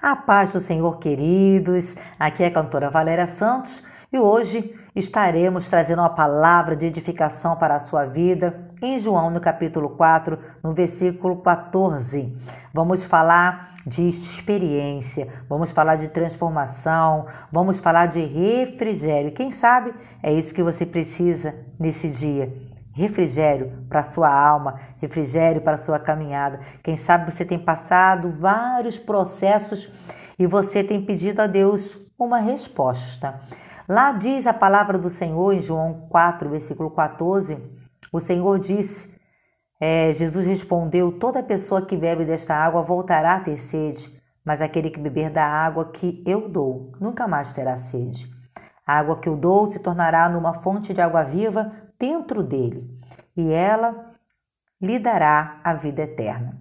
A paz do Senhor, queridos. Aqui é a cantora Valéria Santos e hoje estaremos trazendo uma palavra de edificação para a sua vida em João, no capítulo 4, no versículo 14. Vamos falar de experiência, vamos falar de transformação, vamos falar de refrigério. Quem sabe é isso que você precisa nesse dia refrigério para sua alma, refrigério para sua caminhada. Quem sabe você tem passado vários processos e você tem pedido a Deus uma resposta. Lá diz a palavra do Senhor em João 4, versículo 14: o Senhor disse, é, Jesus respondeu: Toda pessoa que bebe desta água voltará a ter sede, mas aquele que beber da água que eu dou nunca mais terá sede. A água que eu dou se tornará numa fonte de água viva dentro dele, e ela lhe dará a vida eterna.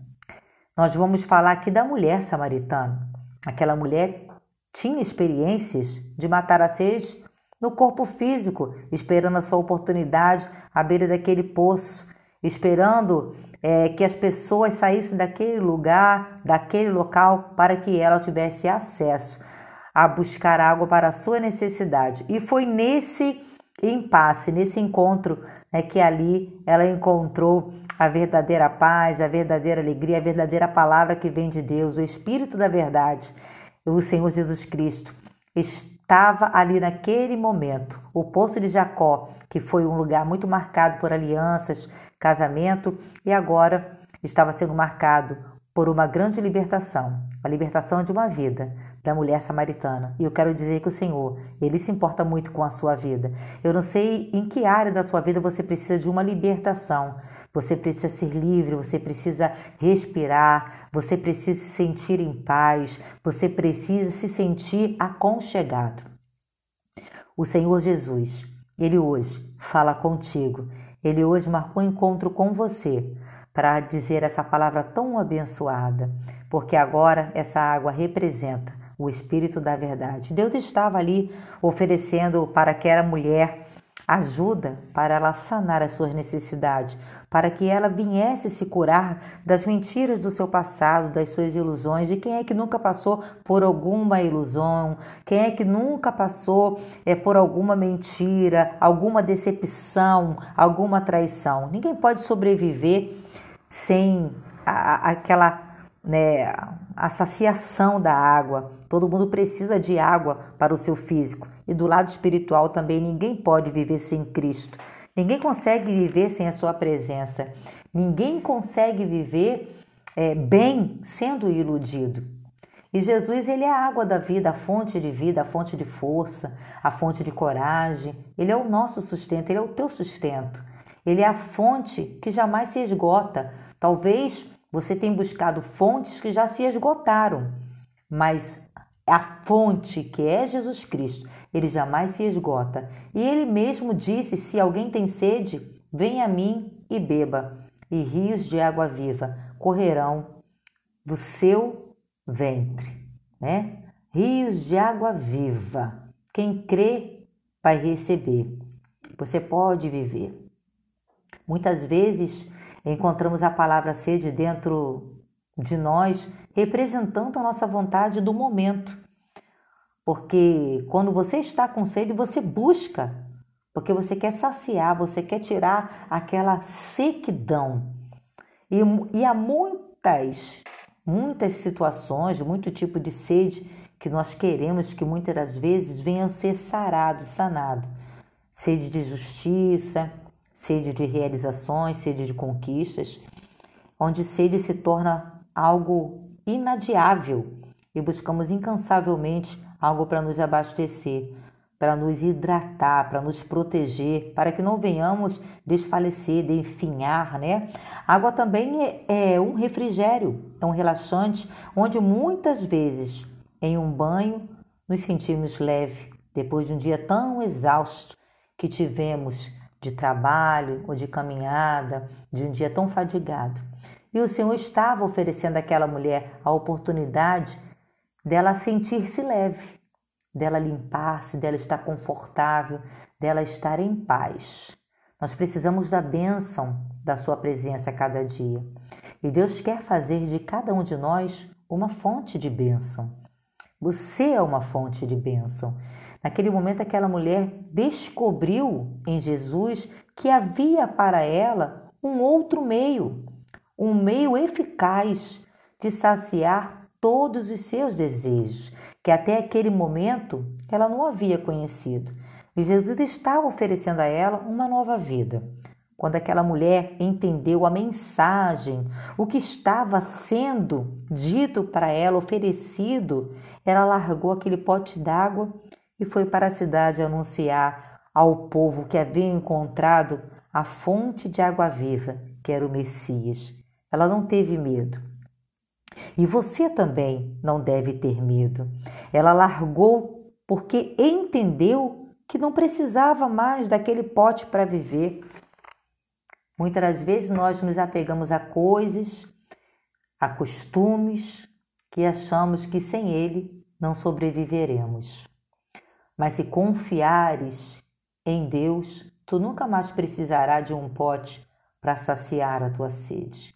Nós vamos falar aqui da mulher samaritana. Aquela mulher tinha experiências de matar a sede no corpo físico, esperando a sua oportunidade à beira daquele poço, esperando é, que as pessoas saíssem daquele lugar, daquele local, para que ela tivesse acesso a buscar água para a sua necessidade. E foi nesse impasse, nesse encontro, é que ali ela encontrou a verdadeira paz, a verdadeira alegria, a verdadeira palavra que vem de Deus, o Espírito da verdade, o Senhor Jesus Cristo. Estava ali naquele momento. O Poço de Jacó, que foi um lugar muito marcado por alianças, casamento, e agora estava sendo marcado por uma grande libertação, a libertação de uma vida da mulher samaritana. E eu quero dizer que o Senhor, ele se importa muito com a sua vida. Eu não sei em que área da sua vida você precisa de uma libertação. Você precisa ser livre, você precisa respirar, você precisa se sentir em paz, você precisa se sentir aconchegado. O Senhor Jesus, ele hoje fala contigo. Ele hoje marcou um encontro com você para dizer essa palavra tão abençoada, porque agora essa água representa o Espírito da Verdade. Deus estava ali oferecendo para aquela mulher ajuda para ela sanar as suas necessidades, para que ela viesse se curar das mentiras do seu passado, das suas ilusões. De quem é que nunca passou por alguma ilusão? Quem é que nunca passou é, por alguma mentira, alguma decepção, alguma traição? Ninguém pode sobreviver sem a, aquela né, a saciação da água. Todo mundo precisa de água para o seu físico. E do lado espiritual também ninguém pode viver sem Cristo. Ninguém consegue viver sem a sua presença. Ninguém consegue viver é, bem sendo iludido. E Jesus, ele é a água da vida, a fonte de vida, a fonte de força, a fonte de coragem. Ele é o nosso sustento, ele é o teu sustento. Ele é a fonte que jamais se esgota. Talvez você tenha buscado fontes que já se esgotaram, mas a fonte que é Jesus Cristo, ele jamais se esgota. E ele mesmo disse: Se alguém tem sede, venha a mim e beba, e rios de água viva correrão do seu ventre, né? Rios de água viva. Quem crê vai receber. Você pode viver. Muitas vezes encontramos a palavra sede dentro de nós, representando a nossa vontade do momento. Porque quando você está com sede, você busca, porque você quer saciar, você quer tirar aquela sequidão. E, e há muitas, muitas situações, muito tipo de sede que nós queremos que muitas das vezes venham ser sarado, sanado. Sede de justiça, sede de realizações, sede de conquistas, onde sede se torna algo inadiável e buscamos incansavelmente algo para nos abastecer, para nos hidratar, para nos proteger, para que não venhamos desfalecer, definhar, né? Água também é, é um refrigério, é um relaxante, onde muitas vezes em um banho nos sentimos leve depois de um dia tão exausto que tivemos de trabalho ou de caminhada, de um dia tão fadigado. E o Senhor estava oferecendo àquela mulher a oportunidade dela sentir-se leve, dela limpar-se, dela estar confortável, dela estar em paz. Nós precisamos da bênção da Sua presença a cada dia. E Deus quer fazer de cada um de nós uma fonte de bênção. Você é uma fonte de bênção. Naquele momento, aquela mulher descobriu em Jesus que havia para ela um outro meio, um meio eficaz de saciar todos os seus desejos, que até aquele momento ela não havia conhecido. E Jesus estava oferecendo a ela uma nova vida. Quando aquela mulher entendeu a mensagem, o que estava sendo dito para ela, oferecido, ela largou aquele pote d'água e foi para a cidade anunciar ao povo que havia encontrado a fonte de água viva, que era o Messias. Ela não teve medo. E você também não deve ter medo. Ela largou porque entendeu que não precisava mais daquele pote para viver. Muitas das vezes nós nos apegamos a coisas, a costumes que achamos que sem ele não sobreviveremos. Mas se confiares em Deus, tu nunca mais precisarás de um pote para saciar a tua sede.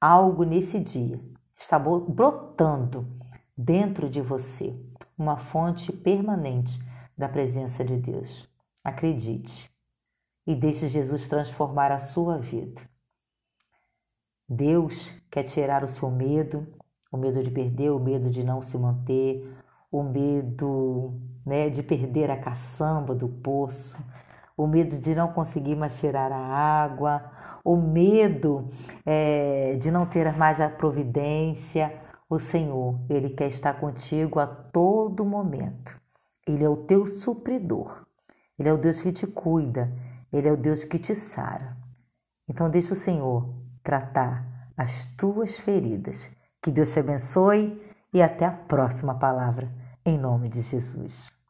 Algo nesse dia está brotando dentro de você, uma fonte permanente da presença de Deus. Acredite e deixe Jesus transformar a sua vida. Deus quer tirar o seu medo, o medo de perder, o medo de não se manter, o medo né, de perder a caçamba do poço, o medo de não conseguir mais tirar a água, o medo é, de não ter mais a providência. O Senhor, Ele quer estar contigo a todo momento. Ele é o teu supridor. Ele é o Deus que te cuida. Ele é o Deus que te sara. Então deixa o Senhor tratar as tuas feridas. Que Deus te abençoe e até a próxima palavra, em nome de Jesus.